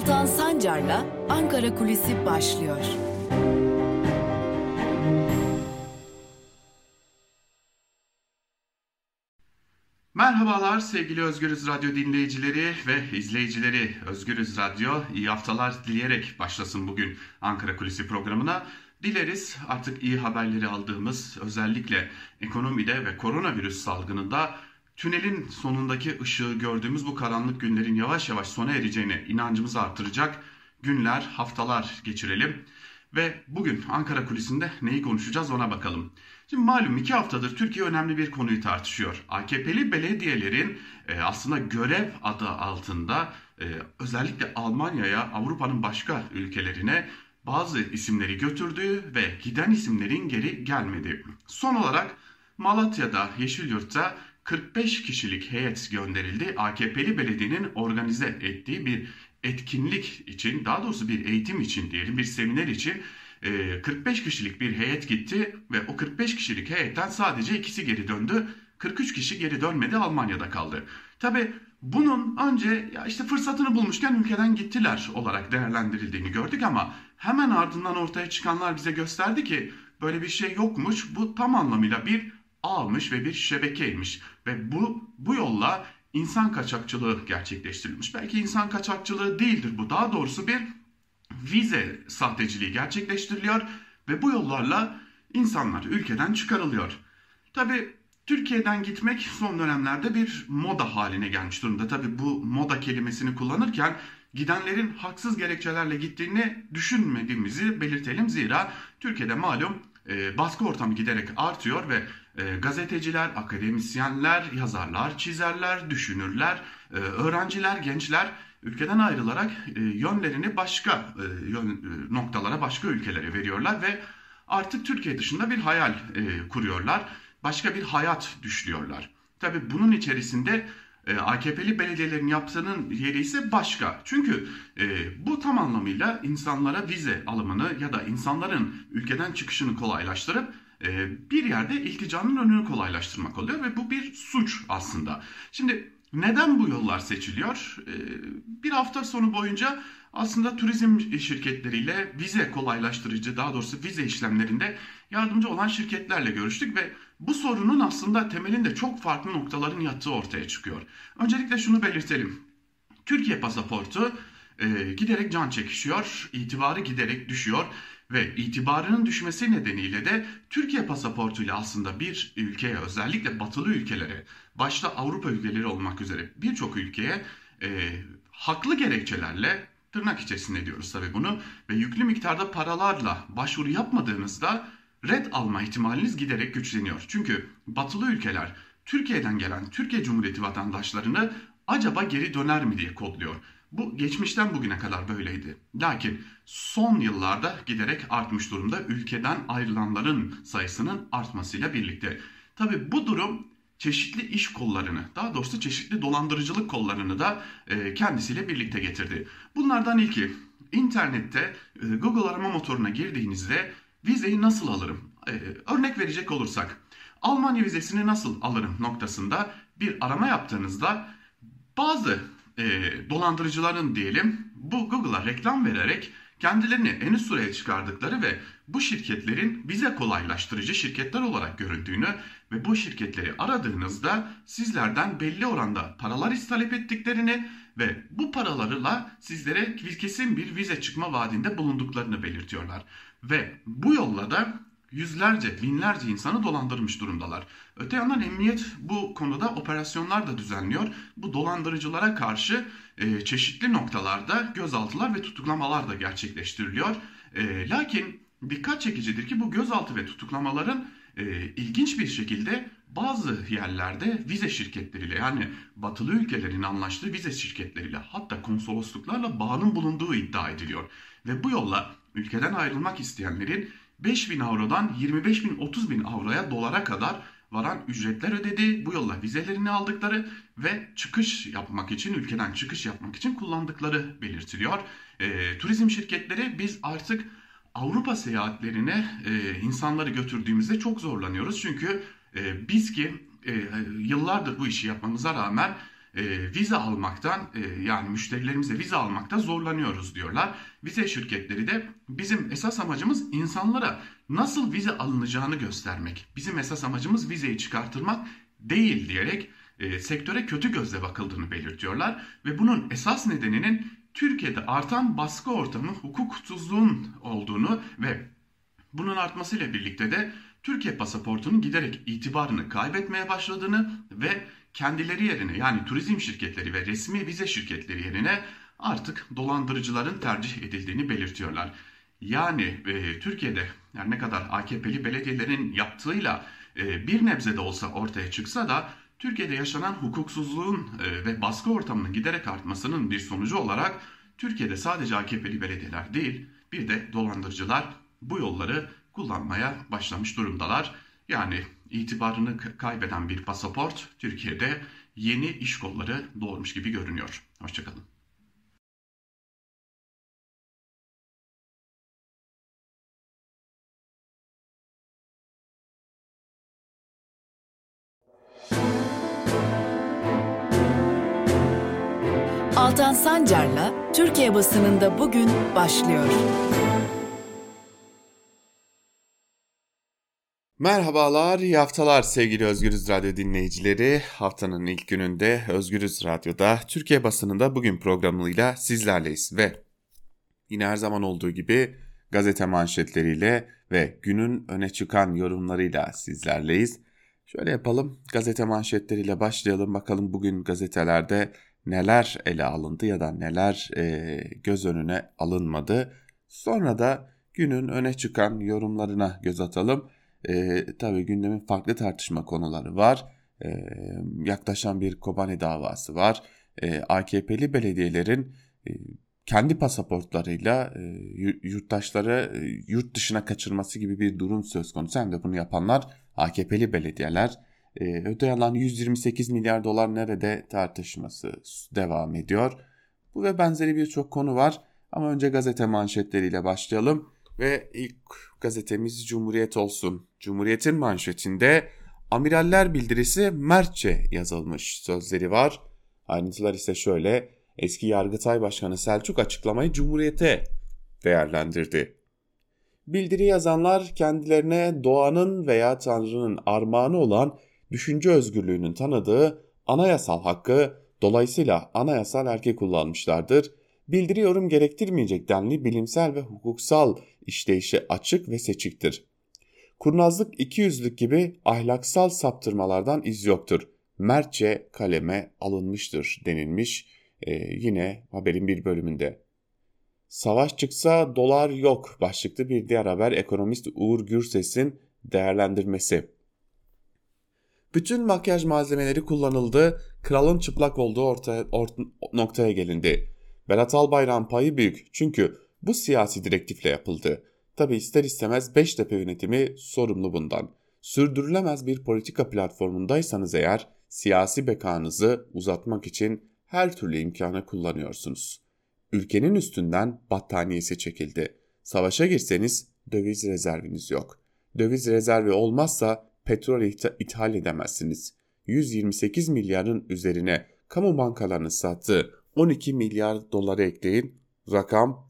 Altan Sancar'la Ankara Kulisi başlıyor. Merhabalar sevgili Özgürüz Radyo dinleyicileri ve izleyicileri. Özgürüz Radyo iyi haftalar dileyerek başlasın bugün Ankara Kulisi programına. Dileriz artık iyi haberleri aldığımız özellikle ekonomide ve koronavirüs salgınında tünelin sonundaki ışığı gördüğümüz bu karanlık günlerin yavaş yavaş sona ereceğine inancımızı artıracak günler, haftalar geçirelim. Ve bugün Ankara kulisinde neyi konuşacağız ona bakalım. Şimdi malum iki haftadır Türkiye önemli bir konuyu tartışıyor. AKP'li belediyelerin e, aslında görev adı altında e, özellikle Almanya'ya, Avrupa'nın başka ülkelerine bazı isimleri götürdüğü ve giden isimlerin geri gelmediği. Son olarak Malatya'da, Yeşilyurt'ta 45 kişilik heyet gönderildi. AKP'li belediyenin organize ettiği bir etkinlik için, daha doğrusu bir eğitim için diyelim, bir seminer için 45 kişilik bir heyet gitti ve o 45 kişilik heyetten sadece ikisi geri döndü. 43 kişi geri dönmedi Almanya'da kaldı. Tabi bunun önce ya işte fırsatını bulmuşken ülkeden gittiler olarak değerlendirildiğini gördük ama hemen ardından ortaya çıkanlar bize gösterdi ki böyle bir şey yokmuş. Bu tam anlamıyla bir ağmış ve bir şebekeymiş ve bu bu yolla insan kaçakçılığı gerçekleştirilmiş. Belki insan kaçakçılığı değildir bu. Daha doğrusu bir vize sahteciliği gerçekleştiriliyor ve bu yollarla insanlar ülkeden çıkarılıyor. Tabi Türkiye'den gitmek son dönemlerde bir moda haline gelmiş durumda. Tabi bu moda kelimesini kullanırken gidenlerin haksız gerekçelerle gittiğini düşünmediğimizi belirtelim. Zira Türkiye'de malum e, baskı ortamı giderek artıyor ve e, gazeteciler, akademisyenler, yazarlar, çizerler, düşünürler, e, öğrenciler, gençler ülkeden ayrılarak e, yönlerini başka e, yön, noktalara, başka ülkelere veriyorlar ve artık Türkiye dışında bir hayal kuruyorlar. Başka bir hayat düşlüyorlar. Tabi bunun içerisinde AKP'li belediyelerin yaptığının yeri ise başka. Çünkü e, bu tam anlamıyla insanlara vize alımını ya da insanların ülkeden çıkışını kolaylaştırıp bir yerde ilticanın önünü kolaylaştırmak oluyor ve bu bir suç aslında. Şimdi neden bu yollar seçiliyor? E, bir hafta sonu boyunca aslında turizm şirketleriyle vize kolaylaştırıcı daha doğrusu vize işlemlerinde yardımcı olan şirketlerle görüştük ve bu sorunun aslında temelinde çok farklı noktaların yattığı ortaya çıkıyor. Öncelikle şunu belirtelim. Türkiye pasaportu e, giderek can çekişiyor, itibarı giderek düşüyor ve itibarının düşmesi nedeniyle de Türkiye pasaportuyla aslında bir ülkeye özellikle batılı ülkelere başta Avrupa ülkeleri olmak üzere birçok ülkeye e, haklı gerekçelerle tırnak içerisinde diyoruz tabi bunu ve yüklü miktarda paralarla başvuru yapmadığınızda red alma ihtimaliniz giderek güçleniyor. Çünkü batılı ülkeler Türkiye'den gelen Türkiye Cumhuriyeti vatandaşlarını acaba geri döner mi diye kodluyor. Bu geçmişten bugüne kadar böyleydi. Lakin son yıllarda giderek artmış durumda ülkeden ayrılanların sayısının artmasıyla birlikte. Tabi bu durum çeşitli iş kollarını, daha doğrusu çeşitli dolandırıcılık kollarını da e, kendisiyle birlikte getirdi. Bunlardan ilki internette e, Google arama motoruna girdiğinizde vizeyi nasıl alırım? E, örnek verecek olursak Almanya vizesini nasıl alırım noktasında bir arama yaptığınızda bazı e, dolandırıcıların diyelim bu Google'a reklam vererek kendilerini en üst sıraya çıkardıkları ve bu şirketlerin bize kolaylaştırıcı şirketler olarak göründüğünü ve bu şirketleri aradığınızda sizlerden belli oranda paralar istalep ettiklerini ve bu paralarla sizlere kesin bir vize çıkma vaadinde bulunduklarını belirtiyorlar. Ve bu yolla da yüzlerce, binlerce insanı dolandırmış durumdalar. Öte yandan emniyet bu konuda operasyonlar da düzenliyor. Bu dolandırıcılara karşı e, çeşitli noktalarda gözaltılar ve tutuklamalar da gerçekleştiriliyor. E, lakin dikkat çekicidir ki bu gözaltı ve tutuklamaların e, ilginç bir şekilde bazı yerlerde vize şirketleriyle yani batılı ülkelerin anlaştığı vize şirketleriyle hatta konsolosluklarla bağının bulunduğu iddia ediliyor. Ve bu yolla ülkeden ayrılmak isteyenlerin 5 bin avrodan 25 bin 30 bin avroya dolara kadar varan ücretler ödedi. Bu yolla vizelerini aldıkları ve çıkış yapmak için ülkeden çıkış yapmak için kullandıkları belirtiliyor. E, turizm şirketleri biz artık Avrupa seyahatlerine e, insanları götürdüğümüzde çok zorlanıyoruz. Çünkü e, biz ki e, yıllardır bu işi yapmamıza rağmen e, vize almaktan e, yani müşterilerimize vize almakta zorlanıyoruz diyorlar. Vize şirketleri de bizim esas amacımız insanlara nasıl vize alınacağını göstermek. Bizim esas amacımız vizeyi çıkartırmak değil diyerek e, sektöre kötü gözle bakıldığını belirtiyorlar ve bunun esas nedeninin Türkiye'de artan baskı ortamı hukuksuzluğun olduğunu ve bunun artmasıyla birlikte de Türkiye pasaportunun giderek itibarını kaybetmeye başladığını ve kendileri yerine yani turizm şirketleri ve resmi vize şirketleri yerine artık dolandırıcıların tercih edildiğini belirtiyorlar. Yani e, Türkiye'de yani ne kadar AKP'li belediyelerin yaptığıyla e, bir nebze de olsa ortaya çıksa da Türkiye'de yaşanan hukuksuzluğun e, ve baskı ortamının giderek artmasının bir sonucu olarak Türkiye'de sadece AKP'li belediyeler değil bir de dolandırıcılar bu yolları kullanmaya başlamış durumdalar. Yani itibarını kaybeden bir pasaport Türkiye'de yeni iş kolları doğurmuş gibi görünüyor. Hoşçakalın. Altan Sancar'la Türkiye basınında bugün başlıyor. Merhabalar, iyi haftalar sevgili Özgürüz Radyo dinleyicileri. Haftanın ilk gününde Özgürüz Radyo'da Türkiye basınında bugün programıyla sizlerleyiz ve yine her zaman olduğu gibi gazete manşetleriyle ve günün öne çıkan yorumlarıyla sizlerleyiz. Şöyle yapalım, gazete manşetleriyle başlayalım bakalım bugün gazetelerde neler ele alındı ya da neler e, göz önüne alınmadı. Sonra da günün öne çıkan yorumlarına göz atalım. E, tabii gündemin farklı tartışma konuları var. E, yaklaşan bir Kobani davası var. E, AKP'li belediyelerin e, kendi pasaportlarıyla e, yurttaşları e, yurt dışına kaçırması gibi bir durum söz konusu. Hem de bunu yapanlar AKP'li belediyeler. E, öte yandan 128 milyar dolar nerede tartışması devam ediyor. Bu ve benzeri birçok konu var. Ama önce gazete manşetleriyle başlayalım. Ve ilk gazetemiz Cumhuriyet olsun. Cumhuriyet'in manşetinde amiraller bildirisi Mertçe yazılmış sözleri var. Ayrıntılar ise şöyle. Eski Yargıtay Başkanı Selçuk açıklamayı Cumhuriyet'e değerlendirdi. Bildiri yazanlar kendilerine doğanın veya Tanrı'nın armağanı olan düşünce özgürlüğünün tanıdığı anayasal hakkı dolayısıyla anayasal erke kullanmışlardır. Bildiri yorum gerektirmeyecek denli bilimsel ve hukuksal işleyişe açık ve seçiktir. Kurnazlık ikiyüzlük gibi ahlaksal saptırmalardan iz yoktur. Mertçe kaleme alınmıştır denilmiş ee, yine haberin bir bölümünde. Savaş çıksa dolar yok başlıklı bir diğer haber ekonomist Uğur Gürses'in değerlendirmesi. Bütün makyaj malzemeleri kullanıldı, kralın çıplak olduğu orta, orta, noktaya gelindi. Berat Albayrak'ın payı büyük çünkü bu siyasi direktifle yapıldı. Tabi ister istemez Beştepe yönetimi sorumlu bundan. Sürdürülemez bir politika platformundaysanız eğer siyasi bekanızı uzatmak için her türlü imkanı kullanıyorsunuz. Ülkenin üstünden battaniyesi çekildi. Savaşa girseniz döviz rezerviniz yok. Döviz rezervi olmazsa petrol ithal edemezsiniz. 128 milyarın üzerine kamu bankalarının sattığı 12 milyar doları ekleyin. Rakam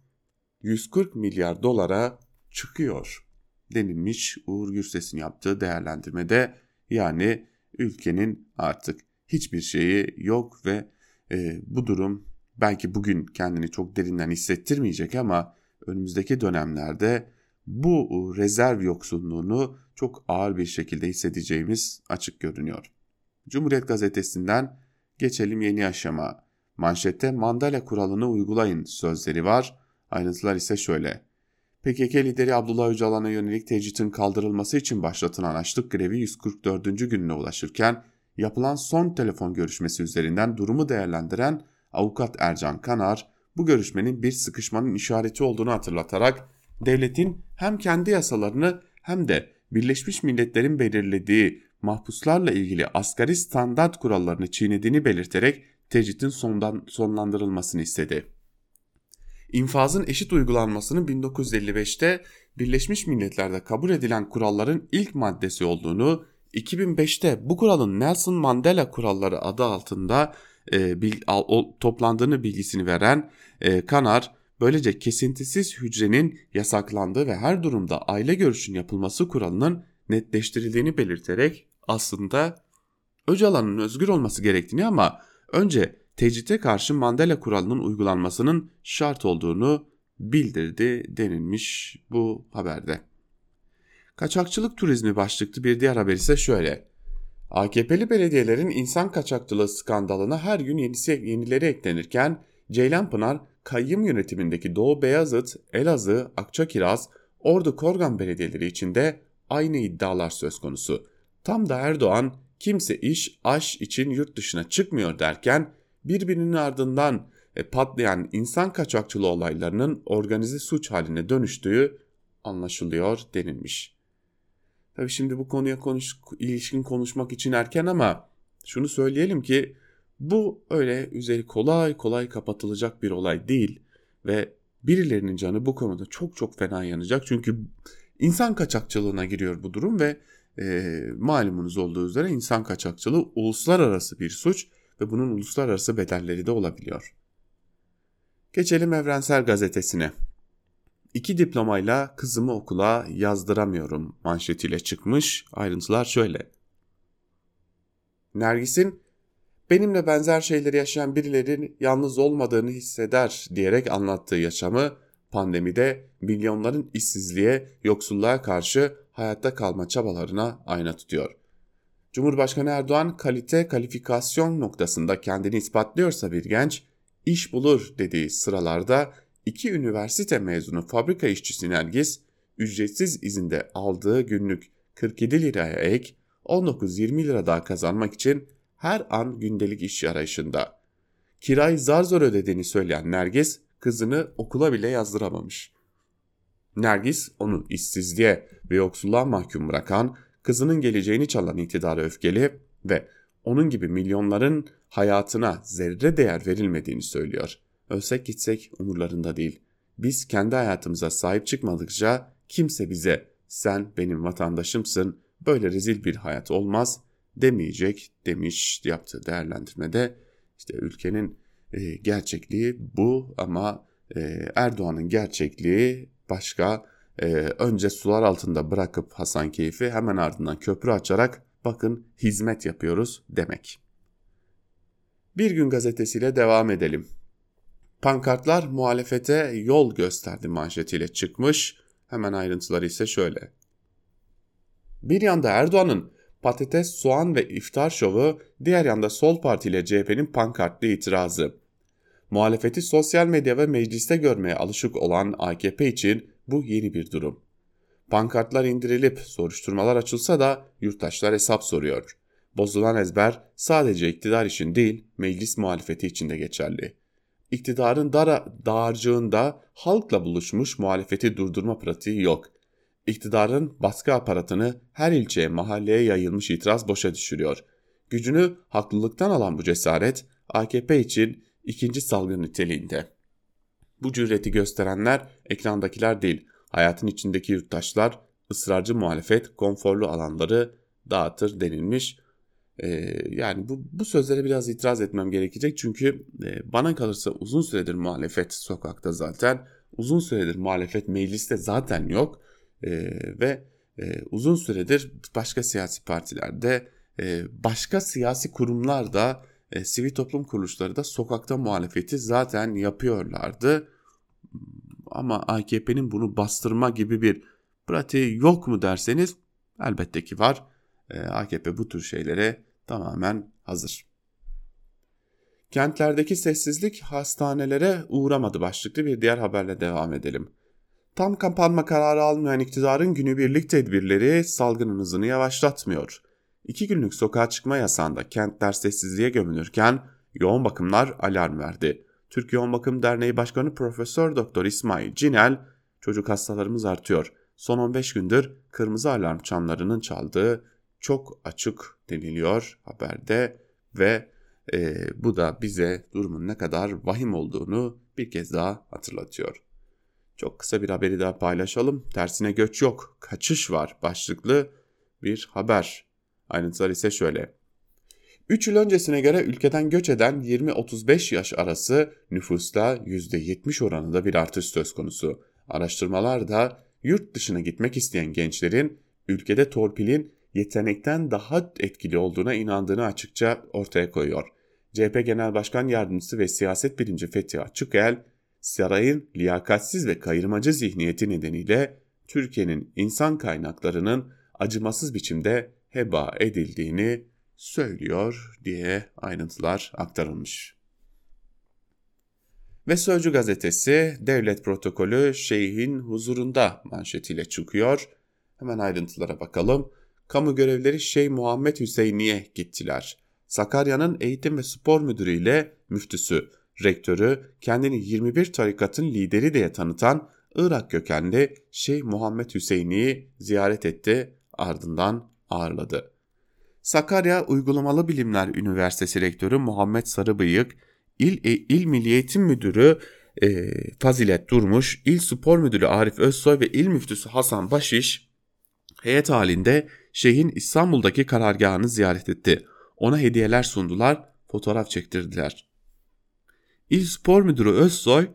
140 milyar dolara çıkıyor denilmiş Uğur Gürses'in yaptığı değerlendirmede yani ülkenin artık hiçbir şeyi yok ve e, bu durum belki bugün kendini çok derinden hissettirmeyecek ama önümüzdeki dönemlerde bu rezerv yoksunluğunu çok ağır bir şekilde hissedeceğimiz açık görünüyor. Cumhuriyet gazetesinden geçelim yeni aşama. Manşette Mandela kuralını uygulayın sözleri var. Ayrıntılar ise şöyle. PKK lideri Abdullah Öcalan'a yönelik tecritin kaldırılması için başlatılan açlık grevi 144. gününe ulaşırken yapılan son telefon görüşmesi üzerinden durumu değerlendiren avukat Ercan Kanar bu görüşmenin bir sıkışmanın işareti olduğunu hatırlatarak devletin hem kendi yasalarını hem de Birleşmiş Milletler'in belirlediği mahpuslarla ilgili asgari standart kurallarını çiğnediğini belirterek tecritin sondan, sonlandırılmasını istedi. İnfazın eşit uygulanmasının 1955'te Birleşmiş Milletler'de kabul edilen kuralların ilk maddesi olduğunu, 2005'te bu kuralın Nelson Mandela kuralları adı altında e, bil, al, o, toplandığını bilgisini veren e, Kanar böylece kesintisiz hücrenin yasaklandığı ve her durumda aile görüşün yapılması kuralının netleştirildiğini belirterek aslında Öcalan'ın özgür olması gerektiğini ama önce tecrite karşı Mandela kuralının uygulanmasının şart olduğunu bildirdi denilmiş bu haberde. Kaçakçılık turizmi başlıklı bir diğer haber ise şöyle. AKP'li belediyelerin insan kaçakçılığı skandalına her gün yenisi, yenileri eklenirken Ceylanpınar, kayyım yönetimindeki Doğu Beyazıt, Elazığ, Akçakiraz, Ordu Korgan belediyeleri içinde aynı iddialar söz konusu. Tam da Erdoğan kimse iş, aş için yurt dışına çıkmıyor derken birbirinin ardından e, patlayan insan kaçakçılığı olaylarının organize suç haline dönüştüğü anlaşılıyor denilmiş. Tabii şimdi bu konuya konuş, ilişkin konuşmak için erken ama şunu söyleyelim ki bu öyle üzeri kolay kolay kapatılacak bir olay değil ve birilerinin canı bu konuda çok çok fena yanacak. Çünkü insan kaçakçılığına giriyor bu durum ve e, malumunuz olduğu üzere insan kaçakçılığı uluslararası bir suç ve bunun uluslararası bedelleri de olabiliyor. Geçelim Evrensel Gazetesi'ne. İki diplomayla kızımı okula yazdıramıyorum manşetiyle çıkmış. Ayrıntılar şöyle. Nergis'in benimle benzer şeyleri yaşayan birilerinin yalnız olmadığını hisseder diyerek anlattığı yaşamı pandemide milyonların işsizliğe, yoksulluğa karşı hayatta kalma çabalarına ayna tutuyor. Cumhurbaşkanı Erdoğan kalite kalifikasyon noktasında kendini ispatlıyorsa bir genç iş bulur dediği sıralarda iki üniversite mezunu fabrika işçisi Nergis ücretsiz izinde aldığı günlük 47 liraya ek 19-20 lira daha kazanmak için her an gündelik iş arayışında. Kirayı zar zor ödediğini söyleyen Nergis kızını okula bile yazdıramamış. Nergis onu işsizliğe ve yoksulluğa mahkum bırakan, kızının geleceğini çalan iktidara öfkeli ve onun gibi milyonların hayatına zerre değer verilmediğini söylüyor. Ölsek gitsek umurlarında değil. Biz kendi hayatımıza sahip çıkmadıkça kimse bize sen benim vatandaşımsın böyle rezil bir hayat olmaz demeyecek demiş yaptığı değerlendirmede. İşte ülkenin e, gerçekliği bu ama e, Erdoğan'ın gerçekliği başka. E, önce sular altında bırakıp Hasan Keyfi hemen ardından köprü açarak bakın hizmet yapıyoruz demek. Bir gün gazetesiyle devam edelim. Pankartlar muhalefete yol gösterdi manşetiyle çıkmış. Hemen ayrıntıları ise şöyle. Bir yanda Erdoğan'ın patates, soğan ve iftar şovu, diğer yanda Sol Parti ile CHP'nin pankartlı itirazı. Muhalefeti sosyal medya ve mecliste görmeye alışık olan AKP için bu yeni bir durum. Pankartlar indirilip soruşturmalar açılsa da yurttaşlar hesap soruyor. Bozulan ezber sadece iktidar için değil, meclis muhalefeti için de geçerli. İktidarın dar dağarcığında halkla buluşmuş muhalefeti durdurma pratiği yok. İktidarın baskı aparatını her ilçeye, mahalleye yayılmış itiraz boşa düşürüyor. Gücünü haklılıktan alan bu cesaret AKP için ikinci salgın niteliğinde. Bu cüreti gösterenler ekrandakiler değil, hayatın içindeki yurttaşlar, ısrarcı muhalefet, konforlu alanları dağıtır denilmiş. Ee, yani bu, bu sözlere biraz itiraz etmem gerekecek çünkü e, bana kalırsa uzun süredir muhalefet sokakta zaten, uzun süredir muhalefet mecliste zaten yok e, ve e, uzun süredir başka siyasi partilerde, e, başka siyasi kurumlarda e, sivil toplum kuruluşları da sokakta muhalefeti zaten yapıyorlardı. Ama AKP'nin bunu bastırma gibi bir pratiği yok mu derseniz elbette ki var. E, AKP bu tür şeylere tamamen hazır. Kentlerdeki sessizlik hastanelere uğramadı başlıklı bir diğer haberle devam edelim. Tam kapanma kararı almayan iktidarın günübirlik tedbirleri salgının hızını yavaşlatmıyor. İki günlük sokağa çıkma yasağında kentler sessizliğe gömülürken yoğun bakımlar alarm verdi. Türk Yoğun Bakım Derneği Başkanı Profesör Doktor İsmail Cinel, çocuk hastalarımız artıyor. Son 15 gündür kırmızı alarm çanlarının çaldığı çok açık deniliyor haberde ve e, bu da bize durumun ne kadar vahim olduğunu bir kez daha hatırlatıyor. Çok kısa bir haberi daha paylaşalım. Tersine göç yok, kaçış var başlıklı bir haber Ayrıntılar ise şöyle. 3 yıl öncesine göre ülkeden göç eden 20-35 yaş arası nüfusta %70 oranında bir artış söz konusu. Araştırmalar da yurt dışına gitmek isteyen gençlerin ülkede torpilin yetenekten daha etkili olduğuna inandığını açıkça ortaya koyuyor. CHP Genel Başkan Yardımcısı ve siyaset bilimci Fethi Açıkel, sarayın liyakatsiz ve kayırmacı zihniyeti nedeniyle Türkiye'nin insan kaynaklarının acımasız biçimde heba edildiğini söylüyor diye ayrıntılar aktarılmış. Ve Sözcü gazetesi devlet protokolü şeyhin huzurunda manşetiyle çıkıyor. Hemen ayrıntılara bakalım. Kamu görevleri Şeyh Muhammed Hüseyin'iye gittiler. Sakarya'nın eğitim ve spor müdürü ile müftüsü, rektörü, kendini 21 tarikatın lideri diye tanıtan Irak kökenli Şeyh Muhammed Hüseyin'i ziyaret etti, ardından ağırladı. Sakarya Uygulamalı Bilimler Üniversitesi Rektörü Muhammed Sarıbıyık, İl, e, İl Milli Eğitim Müdürü e, Fazilet Durmuş, İl Spor Müdürü Arif Özsoy ve İl Müftüsü Hasan Başiş heyet halinde şeyhin İstanbul'daki karargahını ziyaret etti. Ona hediyeler sundular, fotoğraf çektirdiler. İl Spor Müdürü Özsoy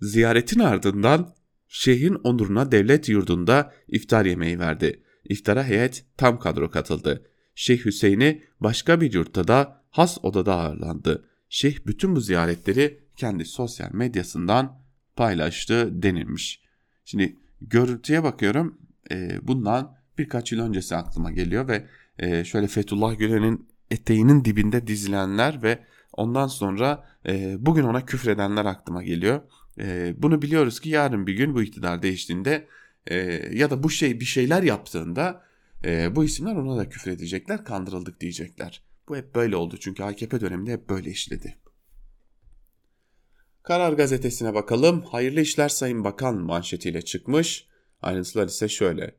ziyaretin ardından şeyhin onuruna devlet yurdunda iftar yemeği verdi. İftara heyet tam kadro katıldı. Şeyh Hüseyin'i başka bir yurtta da has odada ağırlandı. Şeyh bütün bu ziyaretleri kendi sosyal medyasından paylaştı denilmiş. Şimdi görüntüye bakıyorum e, bundan birkaç yıl öncesi aklıma geliyor ve e, şöyle Fethullah Gülen'in eteğinin dibinde dizilenler ve ondan sonra e, bugün ona küfredenler aklıma geliyor. E, bunu biliyoruz ki yarın bir gün bu iktidar değiştiğinde e, ya da bu şey bir şeyler yaptığında e, bu isimler ona da küfredecekler, kandırıldık diyecekler. Bu hep böyle oldu çünkü AKP döneminde hep böyle işledi. Karar gazetesine bakalım. Hayırlı işler Sayın Bakan manşetiyle çıkmış. Ayrıntılar ise şöyle.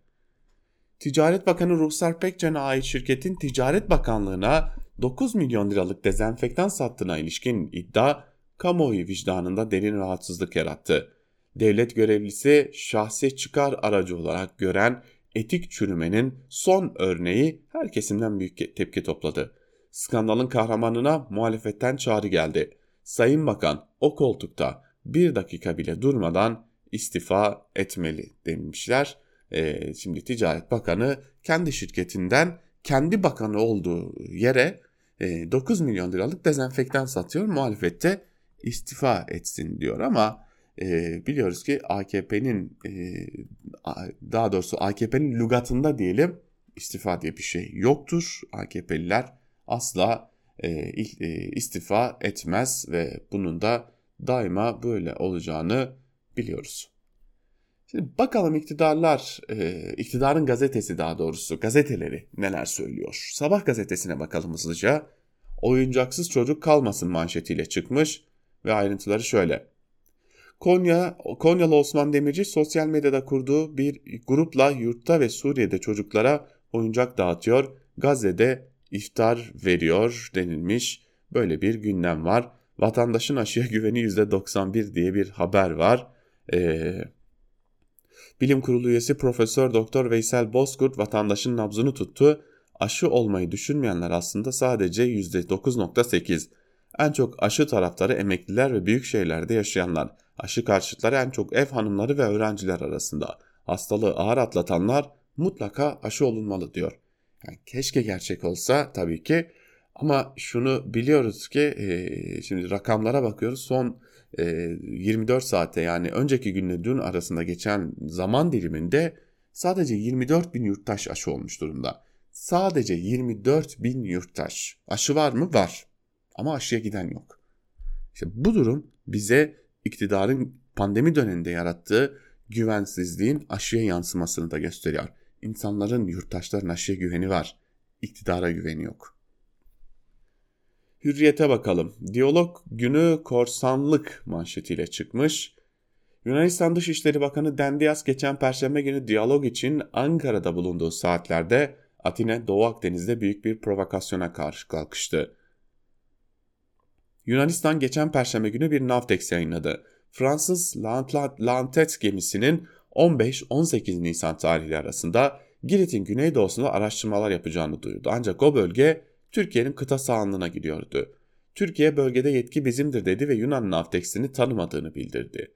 Ticaret Bakanı Ruhsar Pekcan'a ait şirketin Ticaret Bakanlığı'na 9 milyon liralık dezenfektan sattığına ilişkin iddia kamuoyu vicdanında derin rahatsızlık yarattı. Devlet görevlisi şahsi çıkar aracı olarak gören etik çürümenin son örneği her kesimden büyük tepki topladı. Skandalın kahramanına muhalefetten çağrı geldi. Sayın Bakan o koltukta bir dakika bile durmadan istifa etmeli demişler. Ee, şimdi Ticaret Bakanı kendi şirketinden kendi bakanı olduğu yere 9 milyon liralık dezenfektan satıyor. Muhalefette istifa etsin diyor ama e, biliyoruz ki AKP'nin e, daha doğrusu AKP'nin lügatında diyelim istifa diye bir şey yoktur. AKP'liler asla e, e, istifa etmez ve bunun da daima böyle olacağını biliyoruz. Şimdi bakalım iktidarlar, e, iktidarın gazetesi daha doğrusu gazeteleri neler söylüyor. Sabah gazetesine bakalım hızlıca. Oyuncaksız çocuk kalmasın manşetiyle çıkmış ve ayrıntıları şöyle. Konya, Konyalı Osman Demirci sosyal medyada kurduğu bir grupla yurtta ve Suriye'de çocuklara oyuncak dağıtıyor. Gazze'de iftar veriyor denilmiş. Böyle bir gündem var. Vatandaşın aşıya güveni %91 diye bir haber var. Ee, Bilim Kurulu üyesi Profesör Doktor Veysel Bozkurt vatandaşın nabzını tuttu. Aşı olmayı düşünmeyenler aslında sadece %9.8. En çok aşı taraftarı emekliler ve büyük şehirlerde yaşayanlar. Aşı karşıtları en çok ev hanımları ve öğrenciler arasında. Hastalığı ağır atlatanlar mutlaka aşı olunmalı diyor. Yani keşke gerçek olsa tabii ki ama şunu biliyoruz ki e, şimdi rakamlara bakıyoruz son 24 saatte yani önceki günle dün arasında geçen zaman diliminde sadece 24 bin yurttaş aşı olmuş durumda. Sadece 24 bin yurttaş. Aşı var mı? Var. Ama aşıya giden yok. İşte bu durum bize iktidarın pandemi döneminde yarattığı güvensizliğin aşıya yansımasını da gösteriyor. İnsanların, yurttaşların aşıya güveni var. İktidara güveni yok. Hürriyete bakalım. Diyalog günü korsanlık manşetiyle çıkmış. Yunanistan Dışişleri Bakanı Dendias geçen perşembe günü diyalog için Ankara'da bulunduğu saatlerde Atina Doğu Akdeniz'de büyük bir provokasyona karşı kalkıştı. Yunanistan geçen perşembe günü bir Navtex yayınladı. Fransız Lantet gemisinin 15-18 Nisan tarihleri arasında Girit'in güneydoğusunda araştırmalar yapacağını duyurdu. Ancak o bölge Türkiye'nin kıta sahanlığına gidiyordu. Türkiye bölgede yetki bizimdir dedi ve Yunan Navteks'ini tanımadığını bildirdi.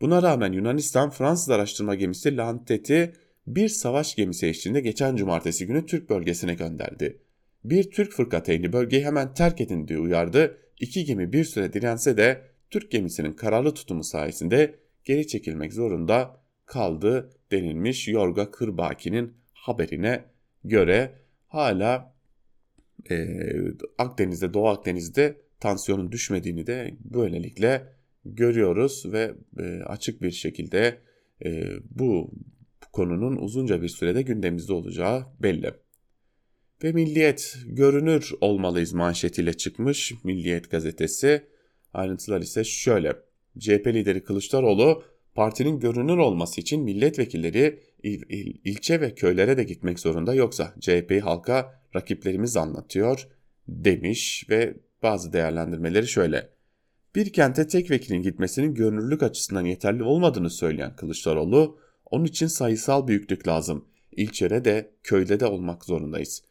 Buna rağmen Yunanistan Fransız araştırma gemisi Lantet'i bir savaş gemisi eşliğinde geçen cumartesi günü Türk bölgesine gönderdi. Bir Türk fırkateyni bölgeyi hemen terk edin diye uyardı. İki gemi bir süre dirense de Türk gemisinin kararlı tutumu sayesinde geri çekilmek zorunda kaldı denilmiş Yorga Kırbaki'nin haberine göre hala e, Akdeniz'de Doğu Akdeniz'de tansiyonun düşmediğini de böylelikle görüyoruz ve e, açık bir şekilde e, bu konunun uzunca bir sürede gündemimizde olacağı belli. Ve Milliyet görünür olmalıyız manşetiyle çıkmış Milliyet gazetesi. Ayrıntılar ise şöyle. CHP lideri Kılıçdaroğlu partinin görünür olması için milletvekilleri il, il, ilçe ve köylere de gitmek zorunda yoksa CHP'yi halka rakiplerimiz anlatıyor demiş ve bazı değerlendirmeleri şöyle. Bir kente tek vekilin gitmesinin görünürlük açısından yeterli olmadığını söyleyen Kılıçdaroğlu, onun için sayısal büyüklük lazım. İlçede de köyde de olmak zorundayız.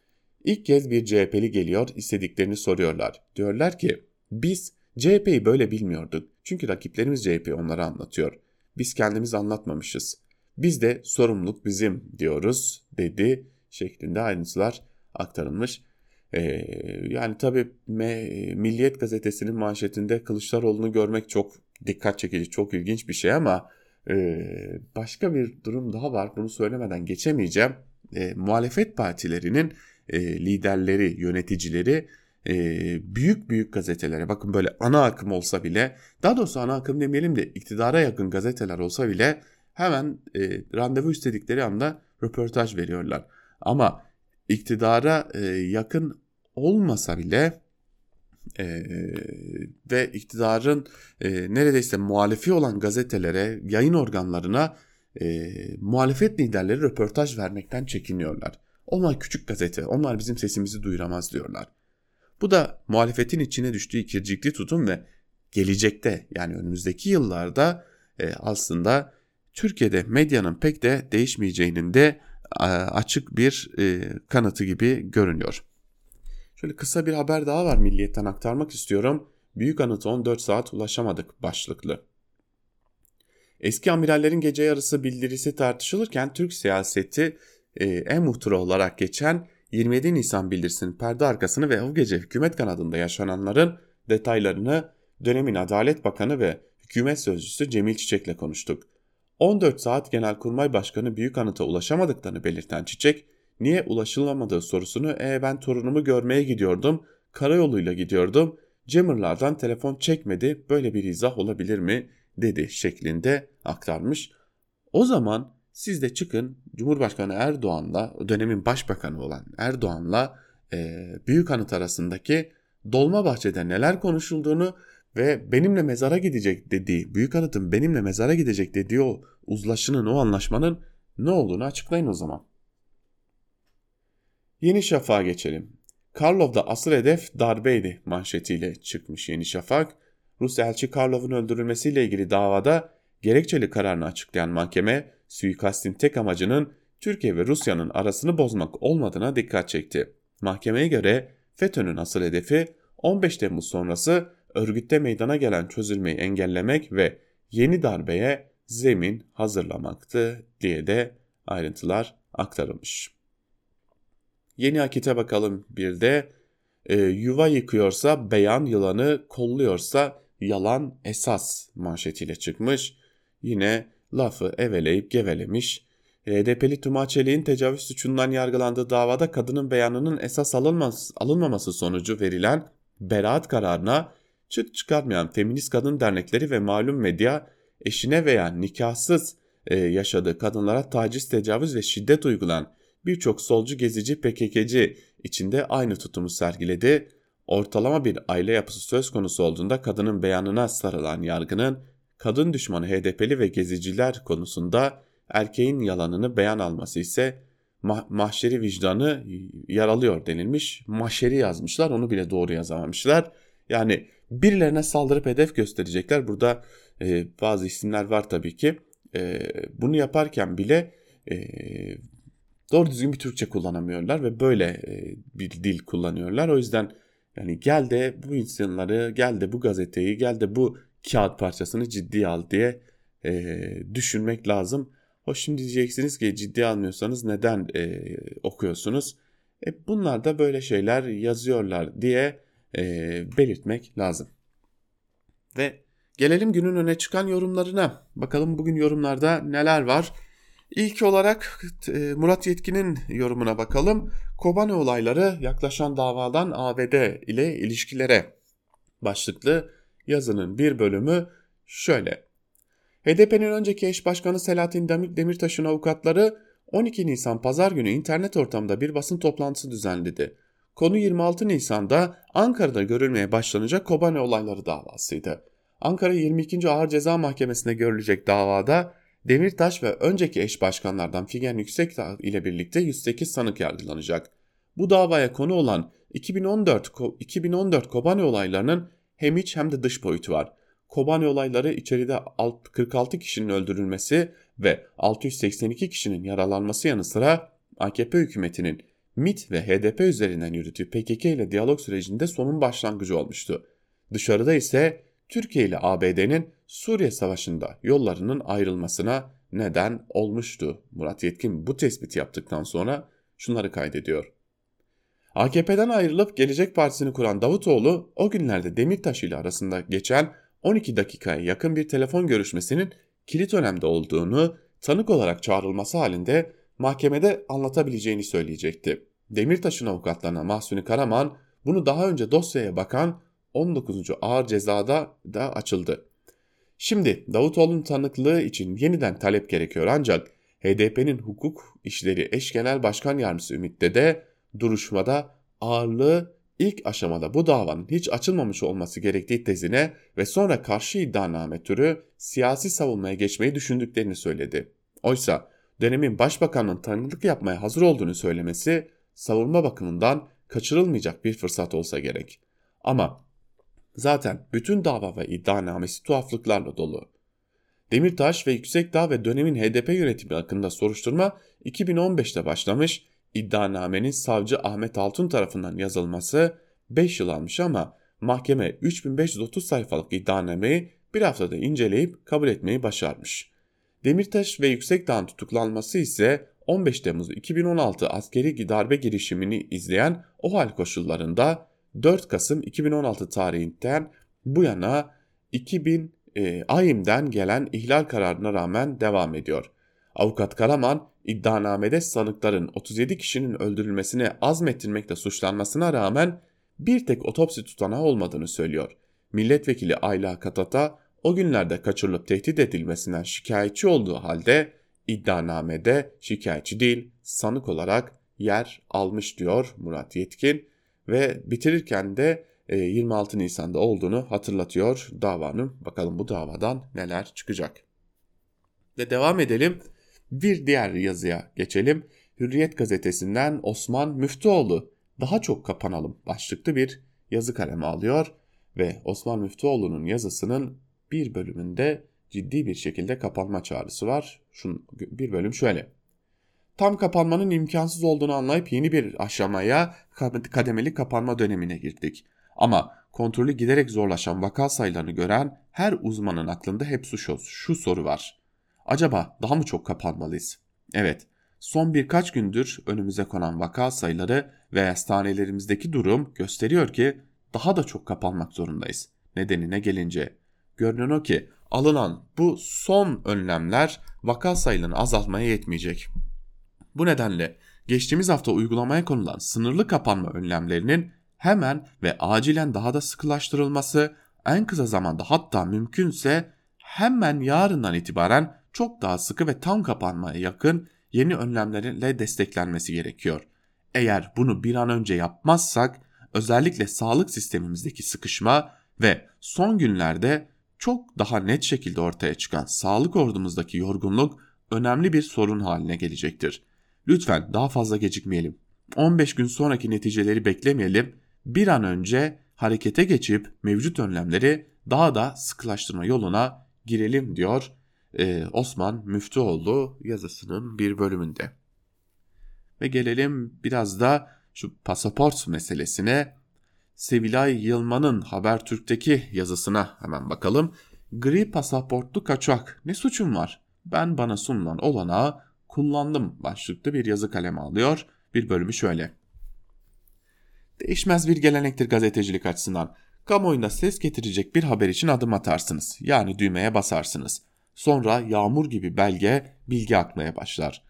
İlk kez bir CHP'li geliyor, istediklerini soruyorlar. Diyorlar ki, biz CHP'yi böyle bilmiyorduk. Çünkü rakiplerimiz CHP onlara anlatıyor. Biz kendimiz anlatmamışız. Biz de sorumluluk bizim diyoruz dedi şeklinde ayrıntılar aktarılmış. Ee, yani tabii Milliyet gazetesinin manşetinde Kılıçdaroğlu'nu görmek çok dikkat çekici, çok ilginç bir şey ama e, başka bir durum daha var. Bunu söylemeden geçemeyeceğim. E, muhalefet partilerinin e, liderleri, yöneticileri e, büyük büyük gazetelere bakın böyle ana akım olsa bile daha doğrusu ana akım demeyelim de iktidara yakın gazeteler olsa bile hemen e, randevu istedikleri anda röportaj veriyorlar. Ama iktidara e, yakın olmasa bile e, ve iktidarın e, neredeyse muhalifi olan gazetelere, yayın organlarına e, muhalefet liderleri röportaj vermekten çekiniyorlar. Onlar küçük gazete, onlar bizim sesimizi duyuramaz diyorlar. Bu da muhalefetin içine düştüğü ikircikli tutum ve gelecekte yani önümüzdeki yıllarda e, aslında Türkiye'de medyanın pek de değişmeyeceğinin de açık bir e, kanıtı gibi görünüyor. Şöyle kısa bir haber daha var Milliyet'ten aktarmak istiyorum. Büyük anıta 14 saat ulaşamadık başlıklı. Eski amirallerin gece yarısı bildirisi tartışılırken Türk siyaseti e, en muhtıra olarak geçen 27 Nisan bildirisinin perde arkasını ve o gece hükümet kanadında yaşananların detaylarını dönemin Adalet Bakanı ve hükümet sözcüsü Cemil Çiçek'le konuştuk. 14 saat Genelkurmay Başkanı Büyük Anıt'a ulaşamadıklarını belirten Çiçek, niye ulaşılamadığı sorusunu e ben torunumu görmeye gidiyordum, karayoluyla gidiyordum, Cemurlardan telefon çekmedi böyle bir izah olabilir mi dedi şeklinde aktarmış. O zaman siz de çıkın Cumhurbaşkanı Erdoğan'la dönemin başbakanı olan Erdoğan'la e, Büyük Anıt arasındaki Dolmabahçe'de neler konuşulduğunu ve benimle mezara gidecek dediği, Büyük Anıt'ın benimle mezara gidecek dediği o uzlaşının, o anlaşmanın ne olduğunu açıklayın o zaman. Yeni Şafak'a geçelim. Karlov'da asıl hedef darbeydi manşetiyle çıkmış Yeni Şafak. Rus elçi Karlov'un öldürülmesiyle ilgili davada gerekçeli kararını açıklayan mahkeme suikastin tek amacının Türkiye ve Rusya'nın arasını bozmak olmadığına dikkat çekti. Mahkemeye göre FETÖ'nün asıl hedefi 15 Temmuz sonrası örgütte meydana gelen çözülmeyi engellemek ve yeni darbeye zemin hazırlamaktı diye de ayrıntılar aktarılmış. Yeni akite bakalım bir de e, yuva yıkıyorsa beyan yılanı kolluyorsa yalan esas manşetiyle çıkmış. Yine lafı eveleyip gevelemiş. HDP'li Tuma Çelik'in tecavüz suçundan yargılandığı davada kadının beyanının esas alınmaması sonucu verilen beraat kararına çıt çıkarmayan feminist kadın dernekleri ve malum medya eşine veya nikahsız e, yaşadığı kadınlara taciz, tecavüz ve şiddet uygulayan birçok solcu gezici PKK'ci içinde aynı tutumu sergiledi. Ortalama bir aile yapısı söz konusu olduğunda kadının beyanına sarılan yargının kadın düşmanı HDP'li ve geziciler konusunda erkeğin yalanını beyan alması ise mah mahşeri vicdanı yaralıyor denilmiş. Mahşeri yazmışlar onu bile doğru yazamamışlar. Yani birilerine saldırıp hedef gösterecekler. Burada e, bazı isimler var tabii ki. E, bunu yaparken bile e, doğru düzgün bir Türkçe kullanamıyorlar ve böyle e, bir dil kullanıyorlar. O yüzden yani gel de bu insanları, gel de bu gazeteyi, gel de bu kağıt parçasını ciddiye al diye e, düşünmek lazım. Hoş şimdi diyeceksiniz ki ciddiye almıyorsanız neden e, okuyorsunuz? E, bunlar da böyle şeyler yazıyorlar diye e, belirtmek lazım. Ve gelelim günün öne çıkan yorumlarına. Bakalım bugün yorumlarda neler var? İlk olarak e, Murat Yetkin'in yorumuna bakalım. Kobane olayları yaklaşan davadan ABD ile ilişkilere başlıklı yazının bir bölümü şöyle. HDP'nin önceki eş başkanı Selahattin Demirtaş'ın avukatları 12 Nisan pazar günü internet ortamında bir basın toplantısı düzenledi. Konu 26 Nisan'da Ankara'da görülmeye başlanacak Kobane olayları davasıydı. Ankara 22. Ağır Ceza Mahkemesi'nde görülecek davada Demirtaş ve önceki eş başkanlardan Figen Yüksekdağ ile birlikte 108 sanık yargılanacak. Bu davaya konu olan 2014, 2014 Kobane olaylarının hem iç hem de dış boyutu var. Kobane olayları içeride 46 kişinin öldürülmesi ve 682 kişinin yaralanması yanı sıra AKP hükümetinin MIT ve HDP üzerinden yürüttüğü PKK ile diyalog sürecinde sonun başlangıcı olmuştu. Dışarıda ise Türkiye ile ABD'nin Suriye Savaşı'nda yollarının ayrılmasına neden olmuştu. Murat Yetkin bu tespiti yaptıktan sonra şunları kaydediyor. AKP'den ayrılıp Gelecek Partisi'ni kuran Davutoğlu o günlerde Demirtaş ile arasında geçen 12 dakikaya yakın bir telefon görüşmesinin kilit önemde olduğunu tanık olarak çağrılması halinde mahkemede anlatabileceğini söyleyecekti. Demirtaş'ın avukatlarına Mahsuni Karaman bunu daha önce dosyaya bakan 19. ağır cezada da açıldı. Şimdi Davutoğlu'nun tanıklığı için yeniden talep gerekiyor ancak HDP'nin hukuk işleri eş genel başkan yardımcısı Ümit'te de duruşmada ağırlığı ilk aşamada bu davanın hiç açılmamış olması gerektiği tezine ve sonra karşı iddianame türü siyasi savunmaya geçmeyi düşündüklerini söyledi. Oysa dönemin başbakanının tanıklık yapmaya hazır olduğunu söylemesi savunma bakımından kaçırılmayacak bir fırsat olsa gerek. Ama zaten bütün dava ve iddianamesi tuhaflıklarla dolu. Demirtaş ve Yüksekdağ ve dönemin HDP yönetimi hakkında soruşturma 2015'te başlamış İddianamenin savcı Ahmet Altun tarafından yazılması 5 yıl almış ama mahkeme 3530 sayfalık iddianameyi bir haftada inceleyip kabul etmeyi başarmış. Demirtaş ve Yüksekdağ'ın tutuklanması ise 15 Temmuz 2016 askeri darbe girişimini izleyen o hal koşullarında 4 Kasım 2016 tarihinden bu yana 2000 e, AYİM'den gelen ihlal kararına rağmen devam ediyor. Avukat Karaman iddianamede sanıkların 37 kişinin öldürülmesine azmettirmekle suçlanmasına rağmen bir tek otopsi tutanağı olmadığını söylüyor. Milletvekili Ayla Katata o günlerde kaçırılıp tehdit edilmesinden şikayetçi olduğu halde iddianamede şikayetçi değil sanık olarak yer almış diyor Murat Yetkin ve bitirirken de 26 e, Nisan'da olduğunu hatırlatıyor davanın. Bakalım bu davadan neler çıkacak. Ve devam edelim. Bir diğer yazıya geçelim. Hürriyet gazetesinden Osman Müftüoğlu daha çok kapanalım başlıklı bir yazı kalemi alıyor ve Osman Müftüoğlu'nun yazısının bir bölümünde ciddi bir şekilde kapanma çağrısı var. Şun, bir bölüm şöyle. Tam kapanmanın imkansız olduğunu anlayıp yeni bir aşamaya kademeli kapanma dönemine girdik. Ama kontrolü giderek zorlaşan vaka sayılarını gören her uzmanın aklında hep şu, şu soru var. Acaba daha mı çok kapanmalıyız? Evet, son birkaç gündür önümüze konan vaka sayıları ve hastanelerimizdeki durum gösteriyor ki daha da çok kapanmak zorundayız. Nedenine gelince görünen o ki alınan bu son önlemler vaka sayılarını azaltmaya yetmeyecek. Bu nedenle geçtiğimiz hafta uygulamaya konulan sınırlı kapanma önlemlerinin hemen ve acilen daha da sıkılaştırılması, en kısa zamanda hatta mümkünse hemen yarından itibaren çok daha sıkı ve tam kapanmaya yakın yeni önlemlerle desteklenmesi gerekiyor. Eğer bunu bir an önce yapmazsak özellikle sağlık sistemimizdeki sıkışma ve son günlerde çok daha net şekilde ortaya çıkan sağlık ordumuzdaki yorgunluk önemli bir sorun haline gelecektir. Lütfen daha fazla gecikmeyelim. 15 gün sonraki neticeleri beklemeyelim. Bir an önce harekete geçip mevcut önlemleri daha da sıkılaştırma yoluna girelim diyor e, Osman Müftüoğlu yazısının bir bölümünde. Ve gelelim biraz da şu pasaport meselesine. Sevilay Yılmaz'ın Habertürk'teki yazısına hemen bakalım. Gri pasaportlu kaçak ne suçum var? Ben bana sunulan olanağı kullandım başlıklı bir yazı kaleme alıyor. Bir bölümü şöyle. Değişmez bir gelenektir gazetecilik açısından. Kamuoyunda ses getirecek bir haber için adım atarsınız. Yani düğmeye basarsınız. Sonra yağmur gibi belge, bilgi akmaya başlar.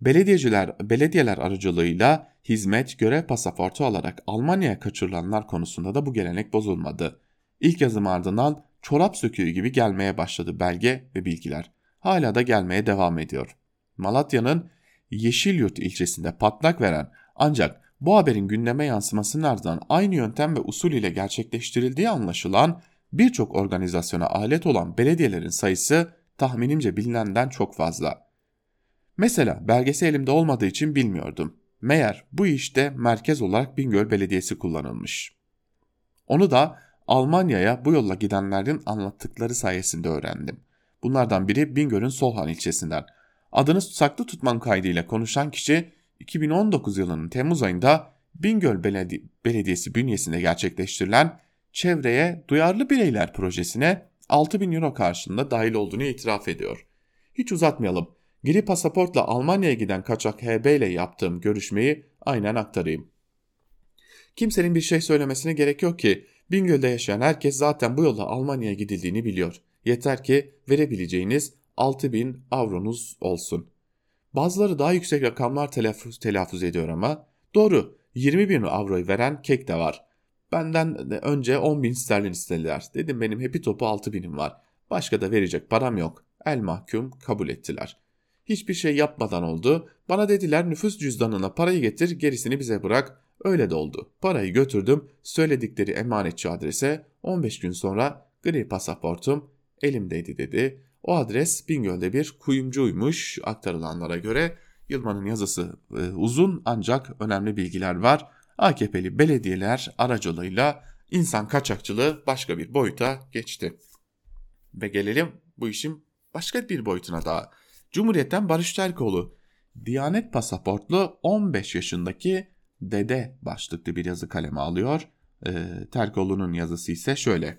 Belediyeciler, belediyeler aracılığıyla hizmet, görev pasaportu alarak Almanya'ya kaçırılanlar konusunda da bu gelenek bozulmadı. İlk yazım ardından çorap söküğü gibi gelmeye başladı belge ve bilgiler. Hala da gelmeye devam ediyor. Malatya'nın Yeşilyurt ilçesinde patlak veren ancak bu haberin gündeme yansımasının ardından aynı yöntem ve usul ile gerçekleştirildiği anlaşılan birçok organizasyona alet olan belediyelerin sayısı tahminimce bilinenden çok fazla. Mesela belgesi elimde olmadığı için bilmiyordum. Meğer bu işte merkez olarak Bingöl Belediyesi kullanılmış. Onu da Almanya'ya bu yolla gidenlerin anlattıkları sayesinde öğrendim. Bunlardan biri Bingöl'ün Solhan ilçesinden. Adını saklı tutmam kaydıyla konuşan kişi 2019 yılının Temmuz ayında Bingöl Beledi Belediyesi bünyesinde gerçekleştirilen Çevreye Duyarlı Bireyler projesine 6000 euro karşılığında dahil olduğunu itiraf ediyor. Hiç uzatmayalım. Gri pasaportla Almanya'ya giden kaçak HB ile yaptığım görüşmeyi aynen aktarayım. Kimsenin bir şey söylemesine gerek yok ki Bingöl'de yaşayan herkes zaten bu yolla Almanya'ya gidildiğini biliyor. Yeter ki verebileceğiniz 6000 avronuz olsun. Bazıları daha yüksek rakamlar telaffuz, telaffuz ediyor ama doğru 20 bin avroyu veren kek de var. Benden önce 10 bin sterlin istediler. Dedim benim hepi topu 6 binim var. Başka da verecek param yok. El mahkum kabul ettiler. Hiçbir şey yapmadan oldu. Bana dediler nüfus cüzdanına parayı getir gerisini bize bırak. Öyle de oldu. Parayı götürdüm. Söyledikleri emanetçi adrese 15 gün sonra gri pasaportum elimdeydi dedi. O adres Bingöl'de bir kuyumcuymuş aktarılanlara göre. Yılman'ın yazısı e, uzun ancak önemli bilgiler var. AKP'li belediyeler aracılığıyla insan kaçakçılığı başka bir boyuta geçti. Ve gelelim bu işin başka bir boyutuna daha. Cumhuriyet'ten Barış Terkoğlu, Diyanet pasaportlu 15 yaşındaki dede başlıklı bir yazı kaleme alıyor. E, Terkoğlu'nun yazısı ise şöyle.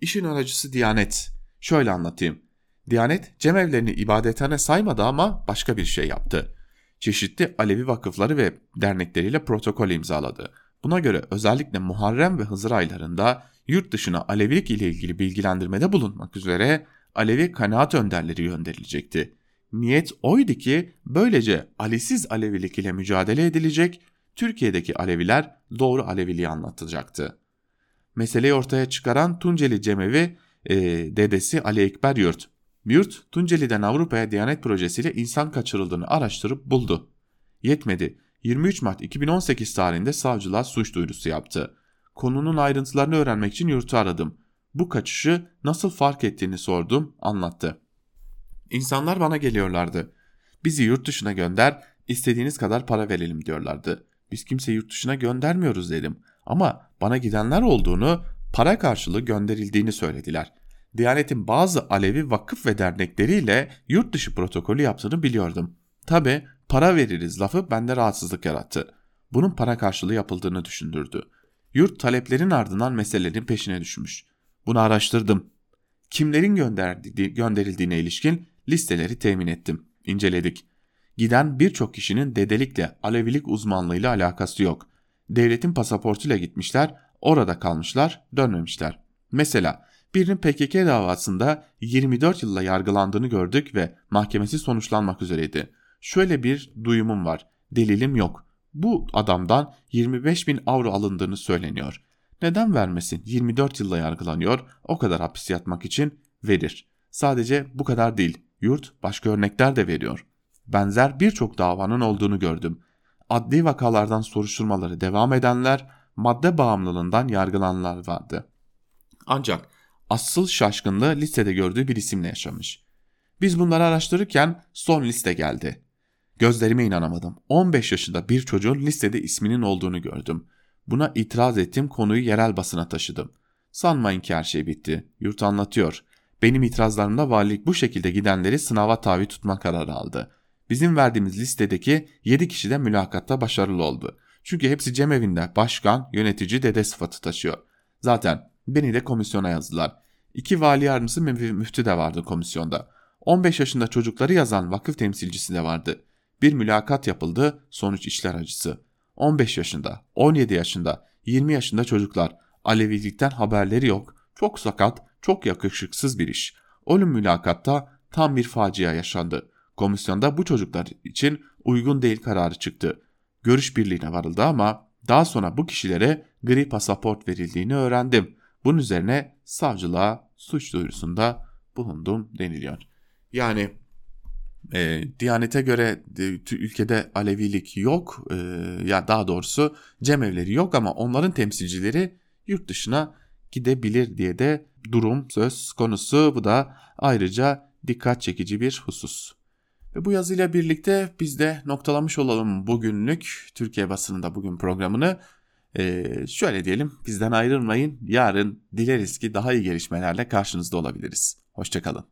İşin aracısı Diyanet. Şöyle anlatayım. Diyanet cemevlerini ibadethane saymadı ama başka bir şey yaptı. Çeşitli Alevi vakıfları ve dernekleriyle protokol imzaladı. Buna göre özellikle Muharrem ve Hızır aylarında yurt dışına Alevilik ile ilgili bilgilendirmede bulunmak üzere Alevi kanaat önderleri gönderilecekti. Niyet oydu ki böylece Alisiz Alevilik ile mücadele edilecek, Türkiye'deki Aleviler doğru Aleviliği anlatılacaktı. Meseleyi ortaya çıkaran Tunceli Cemevi e, dedesi Ali Ekber Yurt. Yurt, Tunceli'den Avrupa'ya Diyanet projesiyle insan kaçırıldığını araştırıp buldu. Yetmedi. 23 Mart 2018 tarihinde savcılığa suç duyurusu yaptı. Konunun ayrıntılarını öğrenmek için yurtu aradım. Bu kaçışı nasıl fark ettiğini sordum, anlattı. İnsanlar bana geliyorlardı. Bizi yurt dışına gönder, istediğiniz kadar para verelim diyorlardı. Biz kimse yurt dışına göndermiyoruz dedim. Ama bana gidenler olduğunu, para karşılığı gönderildiğini söylediler. Diyanet'in bazı Alevi vakıf ve dernekleriyle yurt dışı protokolü yaptığını biliyordum. Tabi para veririz lafı bende rahatsızlık yarattı. Bunun para karşılığı yapıldığını düşündürdü. Yurt taleplerin ardından meselelerin peşine düşmüş. Bunu araştırdım. Kimlerin gönderildiğine ilişkin listeleri temin ettim. İnceledik. Giden birçok kişinin dedelikle Alevilik uzmanlığıyla alakası yok. Devletin pasaportuyla gitmişler, orada kalmışlar, dönmemişler. Mesela birinin PKK davasında 24 yılla yargılandığını gördük ve mahkemesi sonuçlanmak üzereydi. Şöyle bir duyumum var. Delilim yok. Bu adamdan 25 bin avro alındığını söyleniyor. Neden vermesin? 24 yılla yargılanıyor. O kadar hapis yatmak için verir. Sadece bu kadar değil. Yurt başka örnekler de veriyor. Benzer birçok davanın olduğunu gördüm. Adli vakalardan soruşturmaları devam edenler, madde bağımlılığından yargılananlar vardı. Ancak asıl şaşkınlığı listede gördüğü bir isimle yaşamış. Biz bunları araştırırken son liste geldi. Gözlerime inanamadım. 15 yaşında bir çocuğun listede isminin olduğunu gördüm. Buna itiraz ettim konuyu yerel basına taşıdım. Sanmayın ki her şey bitti. Yurt anlatıyor. Benim itirazlarımda valilik bu şekilde gidenleri sınava tabi tutma kararı aldı. Bizim verdiğimiz listedeki 7 kişi de mülakatta başarılı oldu. Çünkü hepsi cemevinde başkan, yönetici, dede sıfatı taşıyor. Zaten beni de komisyona yazdılar. İki vali yardımcısı müftü de vardı komisyonda. 15 yaşında çocukları yazan vakıf temsilcisi de vardı. Bir mülakat yapıldı, sonuç içler acısı. 15 yaşında, 17 yaşında, 20 yaşında çocuklar. Alevilikten haberleri yok. Çok sakat, çok yakışıksız bir iş. Ölüm mülakatta tam bir facia yaşandı. Komisyonda bu çocuklar için uygun değil kararı çıktı. Görüş birliğine varıldı ama daha sonra bu kişilere gri pasaport verildiğini öğrendim. Bunun üzerine savcılığa suç duyurusunda bulundum deniliyor. Yani e, Diyanete göre e, ülkede Alevilik yok e, ya daha doğrusu cemevleri yok ama onların temsilcileri yurt dışına gidebilir diye de durum söz konusu. Bu da ayrıca dikkat çekici bir husus. Ve bu yazıyla birlikte biz de noktalamış olalım bugünlük Türkiye basınında bugün programını. Ee, şöyle diyelim bizden ayrılmayın yarın dileriz ki daha iyi gelişmelerle karşınızda olabiliriz. Hoşçakalın.